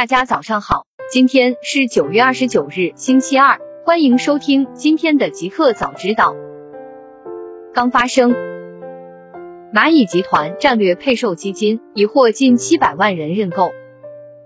大家早上好，今天是九月二十九日，星期二，欢迎收听今天的极客早知道。刚发生，蚂蚁集团战略配售基金已获近七百万人认购，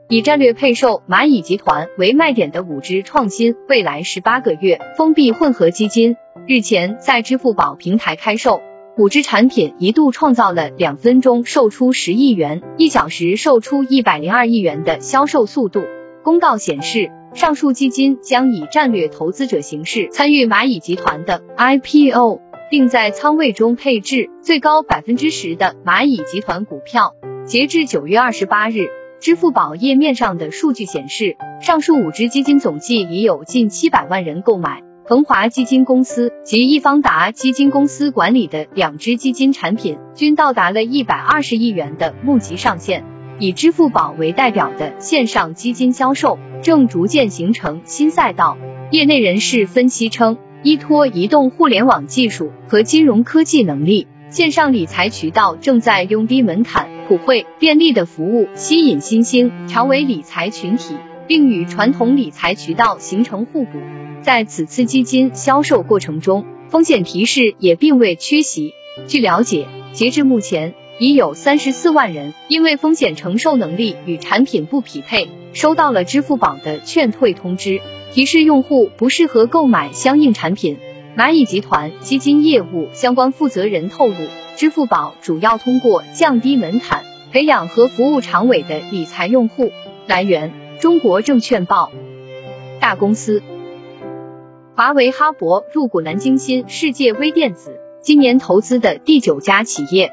以战略配售蚂蚁集团为卖点的五只创新未来十八个月封闭混合基金日前在支付宝平台开售。五只产品一度创造了两分钟售出十亿元、一小时售出一百零二亿元的销售速度。公告显示，上述基金将以战略投资者形式参与蚂蚁集团的 IPO，并在仓位中配置最高百分之十的蚂蚁集团股票。截至九月二十八日，支付宝页面上的数据显示，上述五只基金总计已有近七百万人购买。恒华基金公司及易方达基金公司管理的两支基金产品均到达了一百二十亿元的募集上限。以支付宝为代表的线上基金销售正逐渐形成新赛道。业内人士分析称，依托移动互联网技术和金融科技能力，线上理财渠道正在用低门槛、普惠、便利的服务吸引新兴成为理财群体，并与传统理财渠道形成互补。在此次基金销售过程中，风险提示也并未缺席。据了解，截至目前，已有三十四万人因为风险承受能力与产品不匹配，收到了支付宝的劝退通知，提示用户不适合购买相应产品。蚂蚁集团基金业务相关负责人透露，支付宝主要通过降低门槛，培养和服务长尾的理财用户。来源：中国证券报。大公司。华为、哈勃入股南京新世界微电子，今年投资的第九家企业。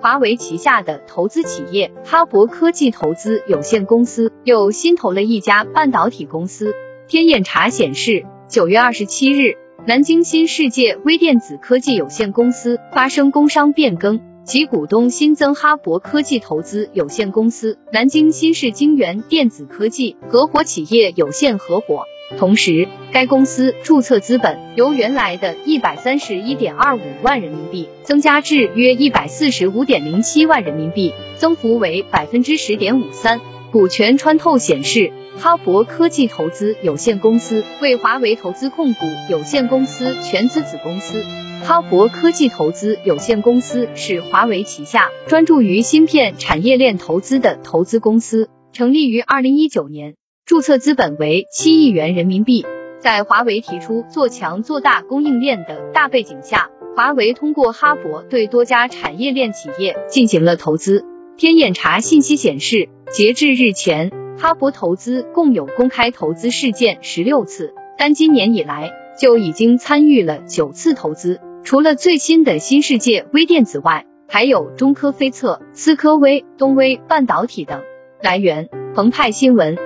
华为旗下的投资企业哈勃科技投资有限公司又新投了一家半导体公司。天眼查显示，九月二十七日，南京新世界微电子科技有限公司发生工商变更，其股东新增哈勃科技投资有限公司、南京新世晶圆电子科技合伙企业有限合伙。同时，该公司注册资本由原来的一百三十一点二五万人民币增加至约一百四十五点零七万人民币，增幅为百分之十点五三。股权穿透显示，哈勃科技投资有限公司为华为投资控股有限公司全资子公司。哈勃科技投资有限公司是华为旗下专注于芯片产业链投资的投资公司，成立于二零一九年。注册资本为七亿元人民币。在华为提出做强做大供应链的大背景下，华为通过哈勃对多家产业链企业进行了投资。天眼查信息显示，截至日前，哈勃投资共有公开投资事件十六次，单今年以来就已经参与了九次投资。除了最新的新世界微电子外，还有中科飞测、思科微、东微半导体等。来源：澎湃新闻。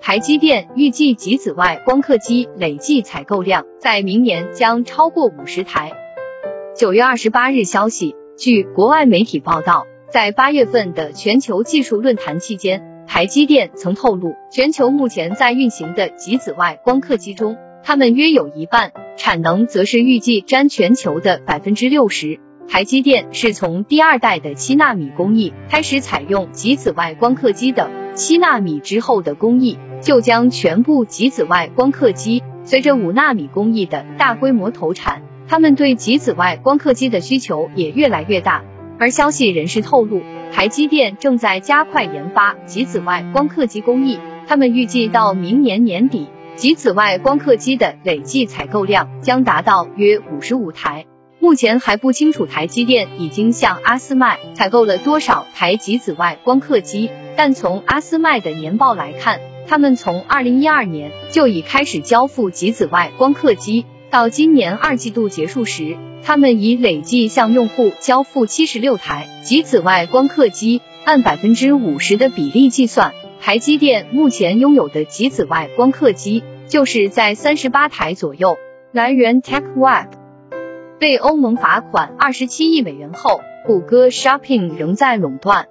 台积电预计极紫外光刻机累计采购量在明年将超过五十台。九月二十八日消息，据国外媒体报道，在八月份的全球技术论坛期间，台积电曾透露，全球目前在运行的极紫外光刻机中，他们约有一半产能，则是预计占全球的百分之六十。台积电是从第二代的七纳米工艺开始采用极紫外光刻机的，七纳米之后的工艺。就将全部极紫外光刻机随着五纳米工艺的大规模投产，他们对极紫外光刻机的需求也越来越大。而消息人士透露，台积电正在加快研发极紫外光刻机工艺，他们预计到明年年底，极紫外光刻机的累计采购量将达到约五十五台。目前还不清楚台积电已经向阿斯麦采购了多少台极紫外光刻机，但从阿斯麦的年报来看。他们从二零一二年就已开始交付极紫外光刻机，到今年二季度结束时，他们已累计向用户交付七十六台极紫外光刻机。按百分之五十的比例计算，台积电目前拥有的极紫外光刻机就是在三十八台左右。来源：TechWeb。被欧盟罚款二十七亿美元后，谷歌 Shopping 仍在垄断。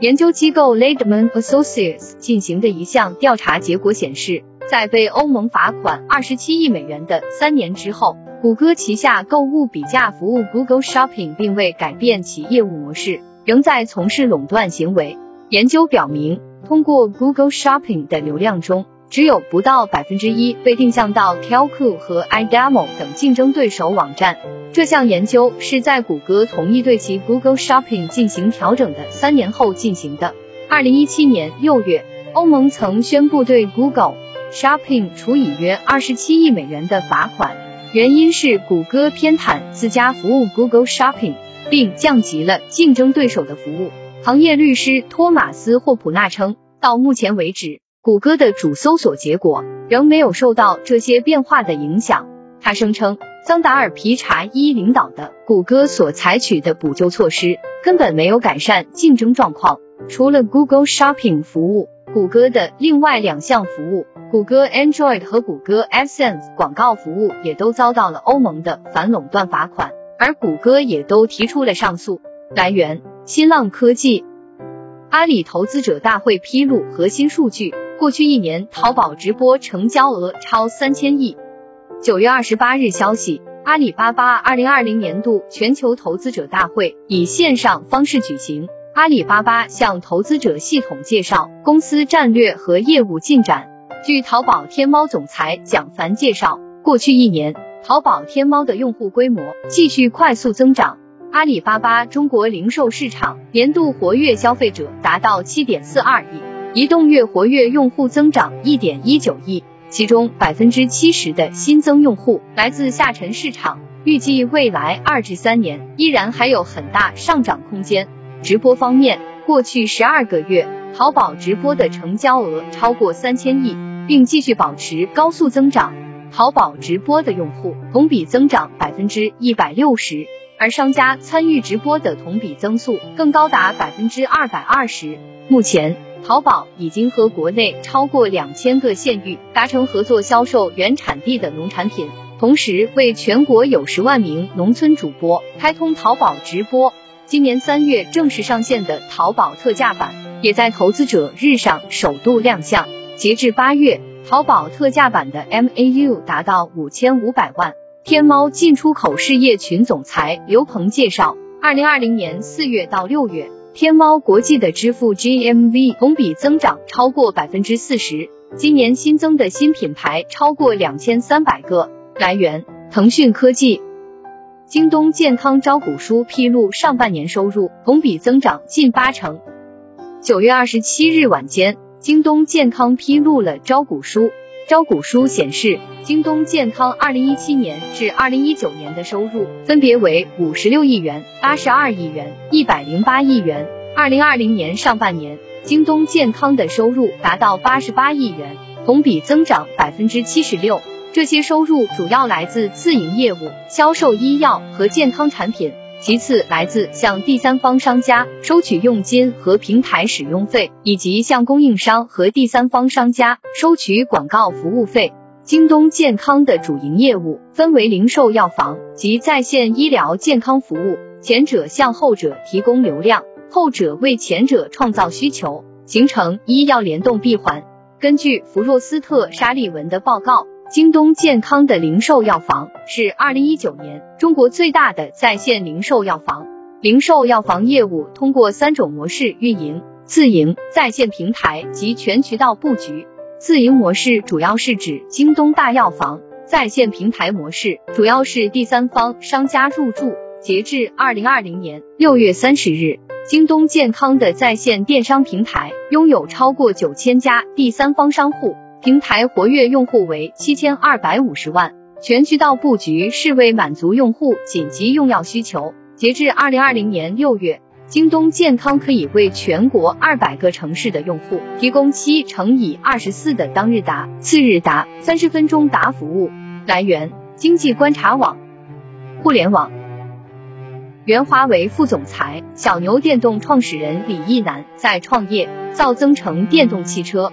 研究机构 Ledman Associates 进行的一项调查结果显示，在被欧盟罚款二十七亿美元的三年之后，谷歌旗下购物比价服务 Google Shopping 并未改变其业务模式，仍在从事垄断行为。研究表明，通过 Google Shopping 的流量中，只有不到百分之一被定向到 Telco 和 iDemo 等竞争对手网站。这项研究是在谷歌同意对其 Google Shopping 进行调整的三年后进行的。二零一七年六月，欧盟曾宣布对 Google Shopping 处以约二十七亿美元的罚款，原因是谷歌偏袒自家服务 Google Shopping，并降级了竞争对手的服务。行业律师托马斯霍普纳称，到目前为止，谷歌的主搜索结果仍没有受到这些变化的影响。他声称，桑达尔皮查伊领导的谷歌所采取的补救措施根本没有改善竞争状况。除了 Google Shopping 服务，谷歌的另外两项服务，谷歌 Android 和谷歌 AdSense 广告服务也都遭到了欧盟的反垄断罚款，而谷歌也都提出了上诉。来源。新浪科技，阿里投资者大会披露核心数据，过去一年淘宝直播成交额超三千亿。九月二十八日消息，阿里巴巴二零二零年度全球投资者大会以线上方式举行，阿里巴巴向投资者系统介绍公司战略和业务进展。据淘宝天猫总裁蒋凡介绍，过去一年，淘宝天猫的用户规模继续快速增长。阿里巴巴中国零售市场年度活跃消费者达到七点四二亿，移动月活跃用户增长一点一九亿，其中百分之七十的新增用户来自下沉市场，预计未来二至三年依然还有很大上涨空间。直播方面，过去十二个月，淘宝直播的成交额超过三千亿，并继续保持高速增长。淘宝直播的用户同比增长百分之一百六十。而商家参与直播的同比增速更高达百分之二百二十。目前，淘宝已经和国内超过两千个县域达成合作，销售原产地的农产品，同时为全国有十万名农村主播开通淘宝直播。今年三月正式上线的淘宝特价版，也在投资者日上首度亮相。截至八月，淘宝特价版的 MAU 达到五千五百万。天猫进出口事业群总裁刘鹏介绍，二零二零年四月到六月，天猫国际的支付 GMV 同比增长超过百分之四十。今年新增的新品牌超过两千三百个。来源：腾讯科技。京东健康招股书披露，上半年收入同比增长近八成。九月二十七日晚间，京东健康披露了招股书。招股书显示，京东健康二零一七年至二零一九年的收入分别为五十六亿元、八十二亿元、一百零八亿元。二零二零年上半年，京东健康的收入达到八十八亿元，同比增长百分之七十六。这些收入主要来自自营业务，销售医药和健康产品。其次，来自向第三方商家收取佣金和平台使用费，以及向供应商和第三方商家收取广告服务费。京东健康的主营业务分为零售药房及在线医疗健康服务，前者向后者提供流量，后者为前者创造需求，形成医药联动闭环。根据弗若斯特沙利文的报告。京东健康的零售药房是二零一九年中国最大的在线零售药房。零售药房业务通过三种模式运营：自营、在线平台及全渠道布局。自营模式主要是指京东大药房，在线平台模式主要是第三方商家入驻。截至二零二零年六月三十日，京东健康的在线电商平台拥有超过九千家第三方商户。平台活跃用户为七千二百五十万，全渠道布局是为满足用户紧急用药需求。截至二零二零年六月，京东健康可以为全国二百个城市的用户提供七乘以二十四的当日达、次日达、三十分钟达服务。来源：经济观察网、互联网。原华为副总裁、小牛电动创始人李一男在创业造增程电动汽车。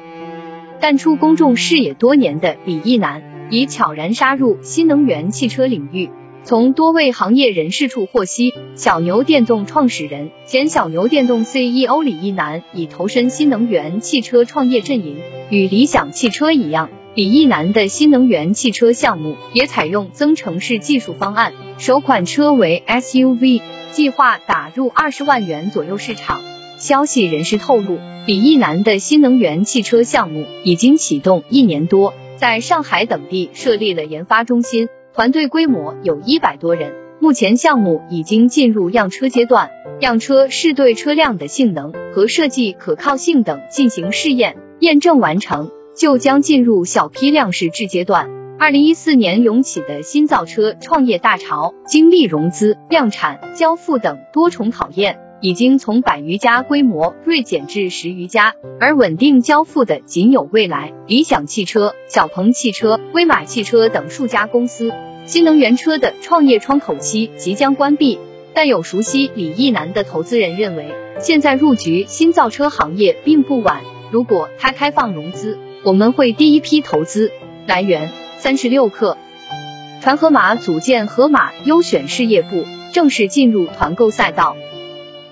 淡出公众视野多年的李一男，已悄然杀入新能源汽车领域。从多位行业人士处获悉，小牛电动创始人、前小牛电动 CEO 李一男已投身新能源汽车创业阵营。与理想汽车一样，李一男的新能源汽车项目也采用增程式技术方案，首款车为 SUV，计划打入二十万元左右市场。消息人士透露，李义南的新能源汽车项目已经启动一年多，在上海等地设立了研发中心，团队规模有一百多人。目前项目已经进入样车阶段，样车是对车辆的性能和设计可靠性等进行试验，验证完成就将进入小批量试制阶段。二零一四年涌起的新造车创业大潮，经历融资、量产、交付等多重考验，已经从百余家规模锐减至十余家，而稳定交付的仅有蔚来、理想汽车、小鹏汽车、威马汽车等数家公司。新能源车的创业窗口期即将关闭，但有熟悉李义南的投资人认为，现在入局新造车行业并不晚。如果他开放融资，我们会第一批投资。来源。三十六氪，传河马组建河马优选事业部，正式进入团购赛道。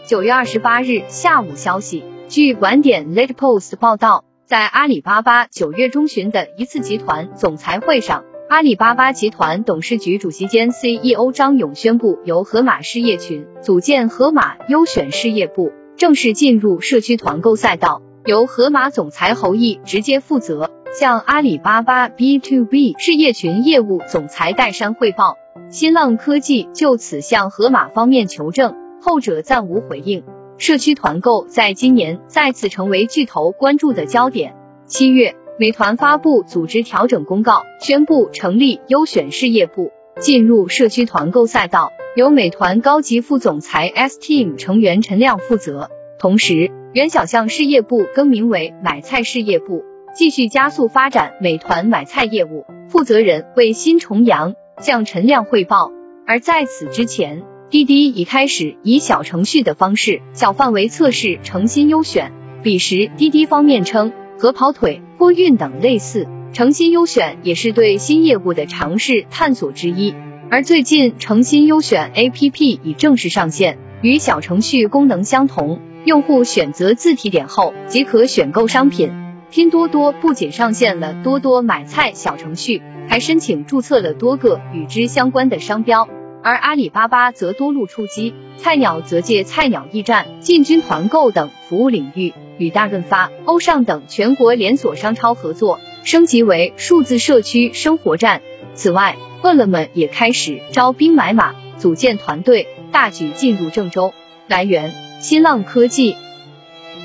九月二十八日下午消息，据晚点 Late Post 报道，在阿里巴巴九月中旬的一次集团总裁会上，阿里巴巴集团董事局主席兼 CEO 张勇宣布，由河马事业群组建河马优选事业部，正式进入社区团购赛道，由河马总裁侯毅直接负责。向阿里巴巴 B to B 事业群业务总裁戴珊汇报，新浪科技就此向盒马方面求证，后者暂无回应。社区团购在今年再次成为巨头关注的焦点。七月，美团发布组织调整公告，宣布成立优选事业部，进入社区团购赛道，由美团高级副总裁 S Team 成员陈亮负责。同时，原小象事业部更名为买菜事业部。继续加速发展美团买菜业务，负责人为新重阳向陈亮汇报。而在此之前，滴滴已开始以小程序的方式小范围测试诚心优选。彼时，滴滴方面称和跑腿、货运等类似，诚心优选也是对新业务的尝试探索之一。而最近，诚心优选 APP 已正式上线，与小程序功能相同，用户选择自提点后即可选购商品。拼多多不仅上线了多多买菜小程序，还申请注册了多个与之相关的商标。而阿里巴巴则多路出击，菜鸟则借菜鸟驿站进军团购等服务领域，与大润发、欧尚等全国连锁商超合作，升级为数字社区生活站。此外，饿了么也开始招兵买马，组建团队，大举进入郑州。来源：新浪科技。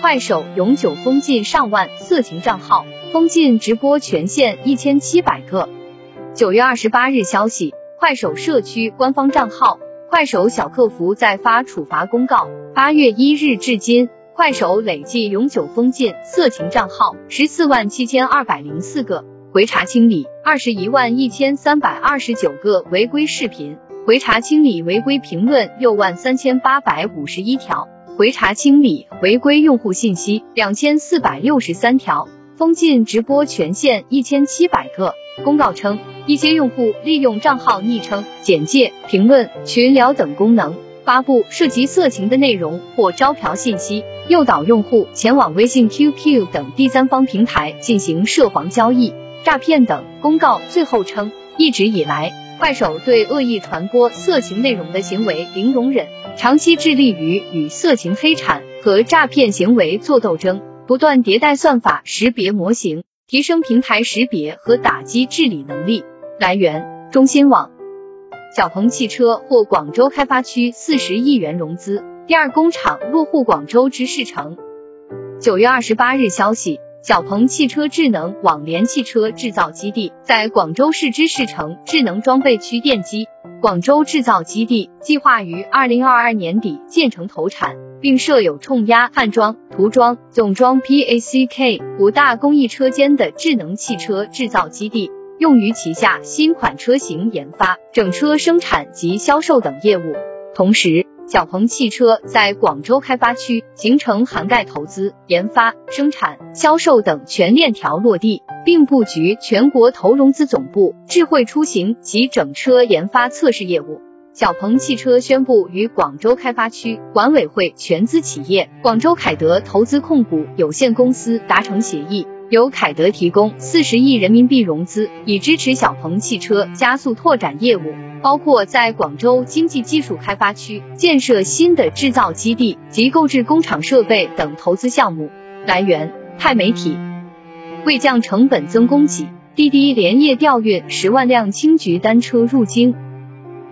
快手永久封禁上万色情账号，封禁直播权限一千七百个。九月二十八日消息，快手社区官方账号快手小客服在发处罚公告。八月一日至今，快手累计永久封禁色情账号十四万七千二百零四个，回查清理二十一万一千三百二十九个违规视频，回查清理违规评论六万三千八百五十一条。回查清理违规用户信息两千四百六十三条，封禁直播权限一千七百个。公告称，一些用户利用账号昵称、简介、评论、群聊等功能，发布涉及色情的内容或招嫖信息，诱导用户前往微信、QQ 等第三方平台进行涉黄交易、诈骗等。公告最后称，一直以来，快手对恶意传播色情内容的行为零容忍。长期致力于与色情黑产和诈骗行为作斗争，不断迭代算法识别模型，提升平台识别和打击治理能力。来源：中新网。小鹏汽车获广州开发区四十亿元融资，第二工厂落户广州芝士城。九月二十八日消息。小鹏汽车智能网联汽车制造基地在广州市芝士城智能装备区奠基。广州制造基地计划于二零二二年底建成投产，并设有冲压、焊装、涂装、总装 （PACK） 五大工艺车间的智能汽车制造基地，用于旗下新款车型研发、整车生产及销售等业务。同时，小鹏汽车在广州开发区形成涵盖投资、研发、生产、销售等全链条落地，并布局全国投融资总部、智慧出行及整车研发测试业务。小鹏汽车宣布与广州开发区管委会全资企业广州凯德投资控股有限公司达成协议，由凯德提供四十亿人民币融资，以支持小鹏汽车加速拓展业务，包括在广州经济技术开发区建设新的制造基地及购置工厂设备等投资项目。来源：钛媒体。为降成本增供给，滴滴连夜调运十万辆轻桔单车入京。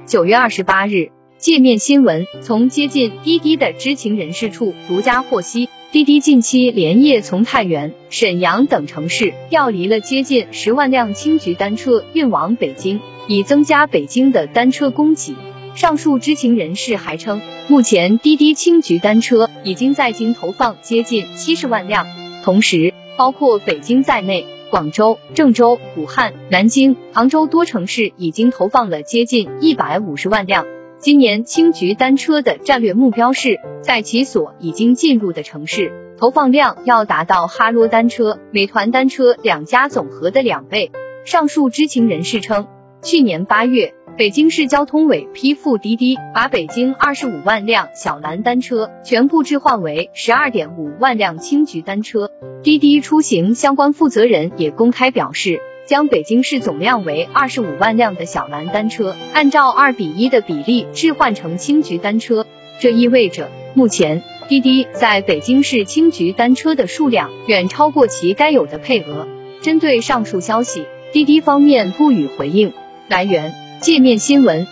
九月二十八日。界面新闻从接近滴滴的知情人士处独家获悉，滴滴近期连夜从太原、沈阳等城市调离了接近十万辆青桔单车运往北京，以增加北京的单车供给。上述知情人士还称，目前滴滴青桔单车已经在京投放接近七十万辆，同时包括北京在内，广州、郑州、武汉、南京、杭州多城市已经投放了接近一百五十万辆。今年青桔单车的战略目标是在其所已经进入的城市，投放量要达到哈罗单车、美团单车两家总和的两倍。上述知情人士称，去年八月，北京市交通委批复滴滴，把北京二十五万辆小蓝单车全部置换为十二点五万辆青桔单车。滴滴出行相关负责人也公开表示。将北京市总量为二十五万辆的小蓝单车，按照二比一的比例置换成青桔单车。这意味着，目前滴滴在北京市青桔单车的数量远超过其该有的配额。针对上述消息，滴滴方面不予回应。来源：界面新闻。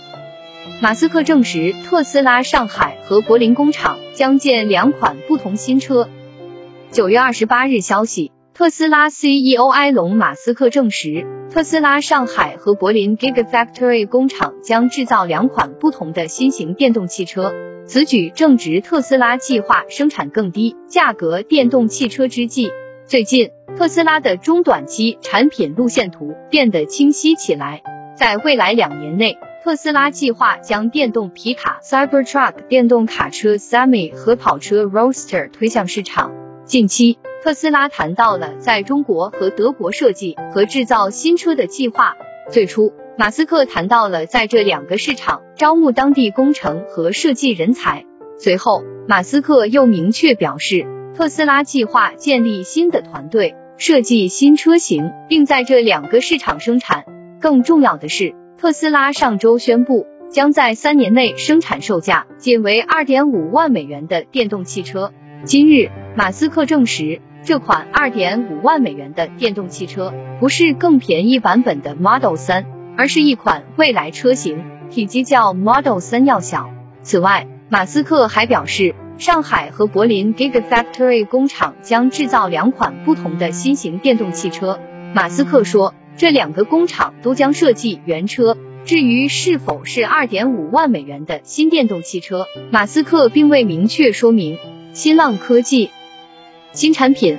马斯克证实，特斯拉上海和柏林工厂将建两款不同新车。九月二十八日消息。特斯拉 CEO 埃隆·马斯克证实，特斯拉上海和柏林 Gigafactory 工厂将制造两款不同的新型电动汽车。此举正值特斯拉计划生产更低价格电动汽车之际。最近，特斯拉的中短期产品路线图变得清晰起来。在未来两年内，特斯拉计划将电动皮卡 Cybertruck、电动卡车 Semi 和跑车 Roadster 推向市场。近期。特斯拉谈到了在中国和德国设计和制造新车的计划。最初，马斯克谈到了在这两个市场招募当地工程和设计人才。随后，马斯克又明确表示，特斯拉计划建立新的团队，设计新车型，并在这两个市场生产。更重要的是，特斯拉上周宣布，将在三年内生产售价仅为二点五万美元的电动汽车。今日，马斯克证实。这款二点五万美元的电动汽车不是更便宜版本的 Model 三，而是一款未来车型，体积较 Model 三要小。此外，马斯克还表示，上海和柏林 Gigafactory 工厂将制造两款不同的新型电动汽车。马斯克说，这两个工厂都将设计原车。至于是否是二点五万美元的新电动汽车，马斯克并未明确说明。新浪科技。新产品，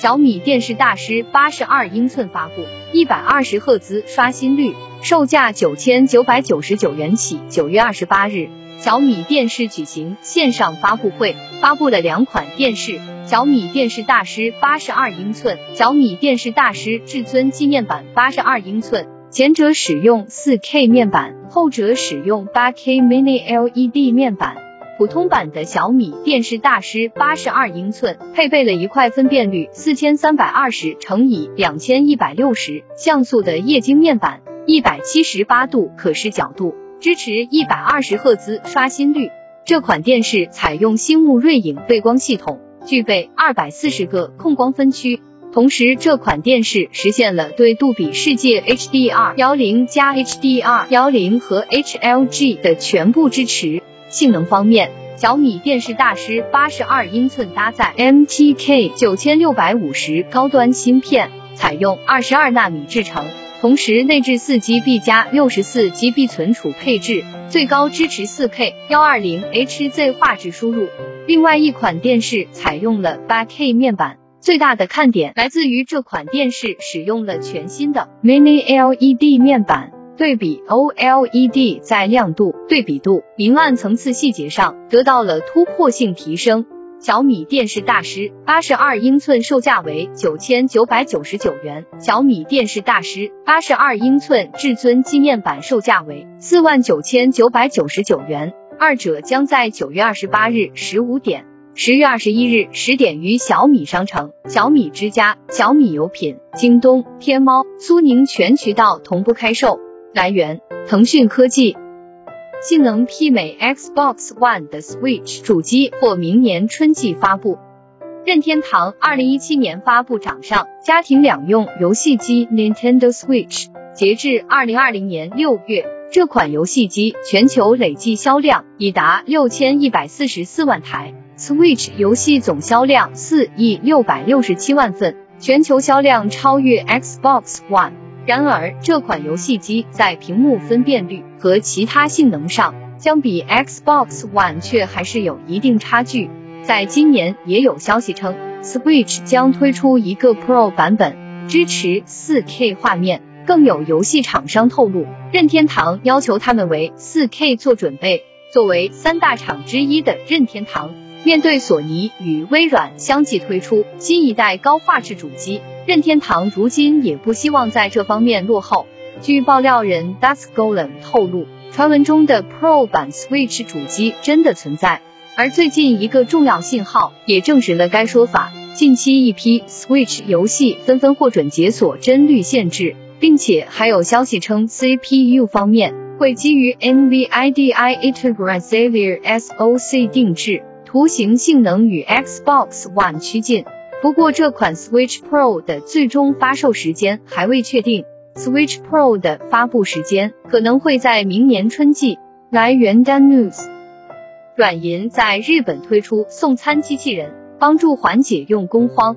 小米电视大师八十二英寸发布，一百二十赫兹刷新率，售价九千九百九十九元起。九月二十八日，小米电视举行线上发布会，发布了两款电视：小米电视大师八十二英寸、小米电视大师至尊纪念版八十二英寸。前者使用四 K 面板，后者使用八 K Mini LED 面板。普通版的小米电视大师八十二英寸，配备了一块分辨率四千三百二十乘以两千一百六十像素的液晶面板，一百七十八度可视角度，支持一百二十赫兹刷新率。这款电视采用星幕锐影背光系统，具备二百四十个控光分区，同时这款电视实现了对杜比世界 HDR 幺零加 HDR 幺零和 HLG 的全部支持。性能方面，小米电视大师八十二英寸搭载 MTK 九千六百五十高端芯片，采用二十二纳米制程，同时内置四 GB 加六十四 GB 存储配置，最高支持四 K 幺二零 HZ 画质输入。另外一款电视采用了八 K 面板，最大的看点来自于这款电视使用了全新的 Mini LED 面板。对比 OLED 在亮度、对比度、明暗层次细节上得到了突破性提升。小米电视大师八十二英寸售价为九千九百九十九元，小米电视大师八十二英寸至尊纪念版售价为四万九千九百九十九元，二者将在九月二十八日十五点十月二十一日十点于小米商城、小米之家、小米有品、京东、天猫、苏宁全渠道同步开售。来源：腾讯科技。性能媲美 Xbox One 的 Switch 主机或明年春季发布。任天堂二零一七年发布掌上家庭两用游戏机 Nintendo Switch，截至二零二零年六月。这款游戏机全球累计销量已达六千一百四十四万台，Switch 游戏总销量四亿六百六十七万份，全球销量超越 Xbox One。然而，这款游戏机在屏幕分辨率和其他性能上，相比 Xbox One 却还是有一定差距。在今年，也有消息称，Switch 将推出一个 Pro 版本，支持 4K 画面。更有游戏厂商透露，任天堂要求他们为 4K 做准备。作为三大厂之一的任天堂，面对索尼与微软相继推出新一代高画质主机，任天堂如今也不希望在这方面落后。据爆料人 Dusk Golem 透露，传闻中的 Pro 版 Switch 主机真的存在，而最近一个重要信号也证实了该说法。近期一批 Switch 游戏纷纷获准解锁帧率限制。并且还有消息称，CPU 方面会基于 NVIDIA Tegra Xavier SoC 定制，图形性能与 Xbox One 趋近。不过这款 Switch Pro 的最终发售时间还未确定，Switch Pro 的发布时间可能会在明年春季。来源 Dan News。软银在日本推出送餐机器人，帮助缓解用工荒。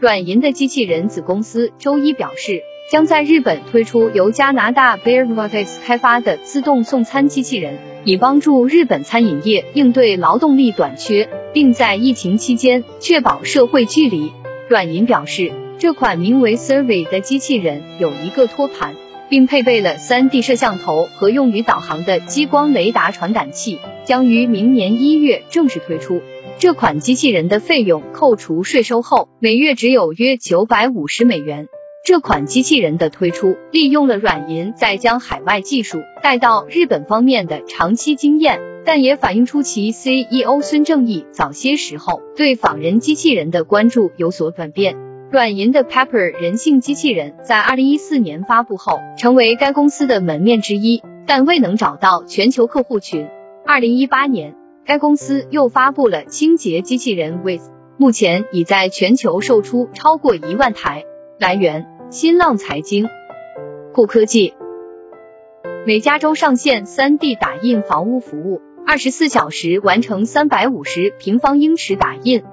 软银的机器人子公司周一表示。将在日本推出由加拿大 Bear Robotics 开发的自动送餐机器人，以帮助日本餐饮业应对劳动力短缺，并在疫情期间确保社会距离。软银表示，这款名为 Survey 的机器人有一个托盘，并配备了 3D 摄像头和用于导航的激光雷达传感器，将于明年一月正式推出。这款机器人的费用扣除税收后，每月只有约九百五十美元。这款机器人的推出，利用了软银在将海外技术带到日本方面的长期经验，但也反映出其 CEO 孙正义早些时候对仿人机器人的关注有所转变。软银的 Pepper 人性机器人在二零一四年发布后，成为该公司的门面之一，但未能找到全球客户群。二零一八年，该公司又发布了清洁机器人 With，目前已在全球售出超过一万台。来源。新浪财经，酷科技，美加州上线 3D 打印房屋服务，二十四小时完成三百五十平方英尺打印。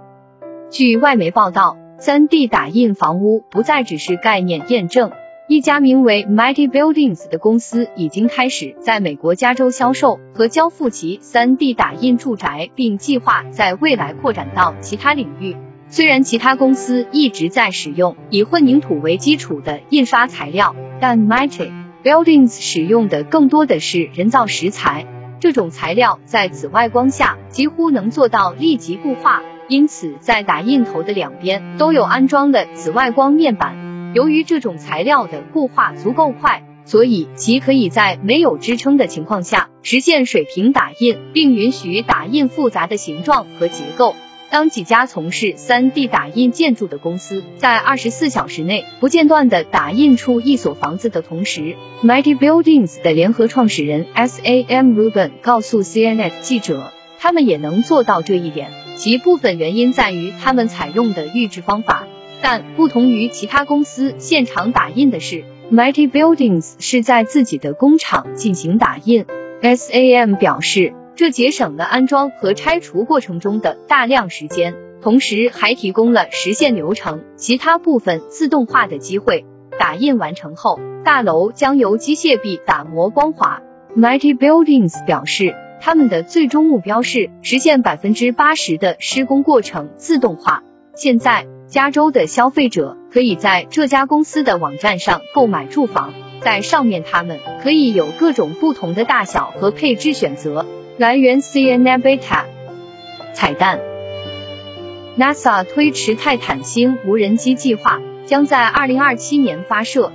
据外媒报道，3D 打印房屋不再只是概念验证，一家名为 Mighty Buildings 的公司已经开始在美国加州销售和交付其 3D 打印住宅，并计划在未来扩展到其他领域。虽然其他公司一直在使用以混凝土为基础的印刷材料，但 Mighty Buildings 使用的更多的是人造石材。这种材料在紫外光下几乎能做到立即固化，因此在打印头的两边都有安装了紫外光面板。由于这种材料的固化足够快，所以其可以在没有支撑的情况下实现水平打印，并允许打印复杂的形状和结构。当几家从事 3D 打印建筑的公司在二十四小时内不间断地打印出一所房子的同时，Mighty Buildings 的联合创始人 Sam Rubin 告诉 CNN 记者，他们也能做到这一点。其部分原因在于他们采用的预制方法，但不同于其他公司现场打印的是，Mighty Buildings 是在自己的工厂进行打印。Sam 表示。这节省了安装和拆除过程中的大量时间，同时还提供了实现流程其他部分自动化的机会。打印完成后，大楼将由机械臂打磨光滑。Mighty Buildings 表示，他们的最终目标是实现百分之八十的施工过程自动化。现在，加州的消费者可以在这家公司的网站上购买住房，在上面他们可以有各种不同的大小和配置选择。来源 CNN Beta。彩蛋：NASA 推迟泰坦星无人机计划，将在二零二七年发射。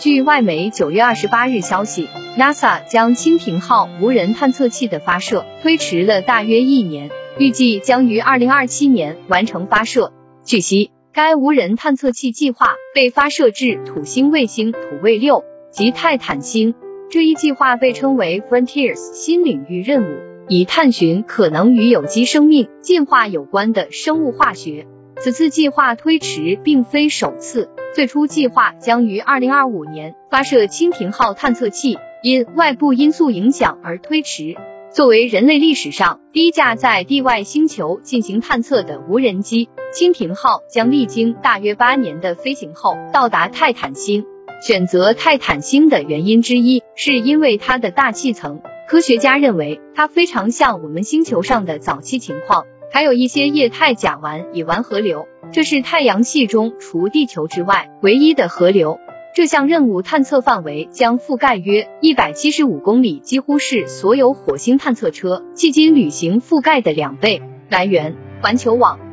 据外媒九月二十八日消息，NASA 将蜻蜓号无人探测器的发射推迟了大约一年，预计将于二零二七年完成发射。据悉，该无人探测器计划被发射至土星卫星土卫六及泰坦星。这一计划被称为 Frontiers 新领域任务，以探寻可能与有机生命进化有关的生物化学。此次计划推迟并非首次，最初计划将于二零二五年发射蜻蜓号探测器，因外部因素影响而推迟。作为人类历史上第一架在地外星球进行探测的无人机，蜻蜓号将历经大约八年的飞行后到达泰坦星。选择泰坦星的原因之一，是因为它的大气层。科学家认为它非常像我们星球上的早期情况，还有一些液态甲烷乙烷河流，这是太阳系中除地球之外唯一的河流。这项任务探测范围将覆盖约一百七十五公里，几乎是所有火星探测车迄今旅行覆盖的两倍。来源：环球网。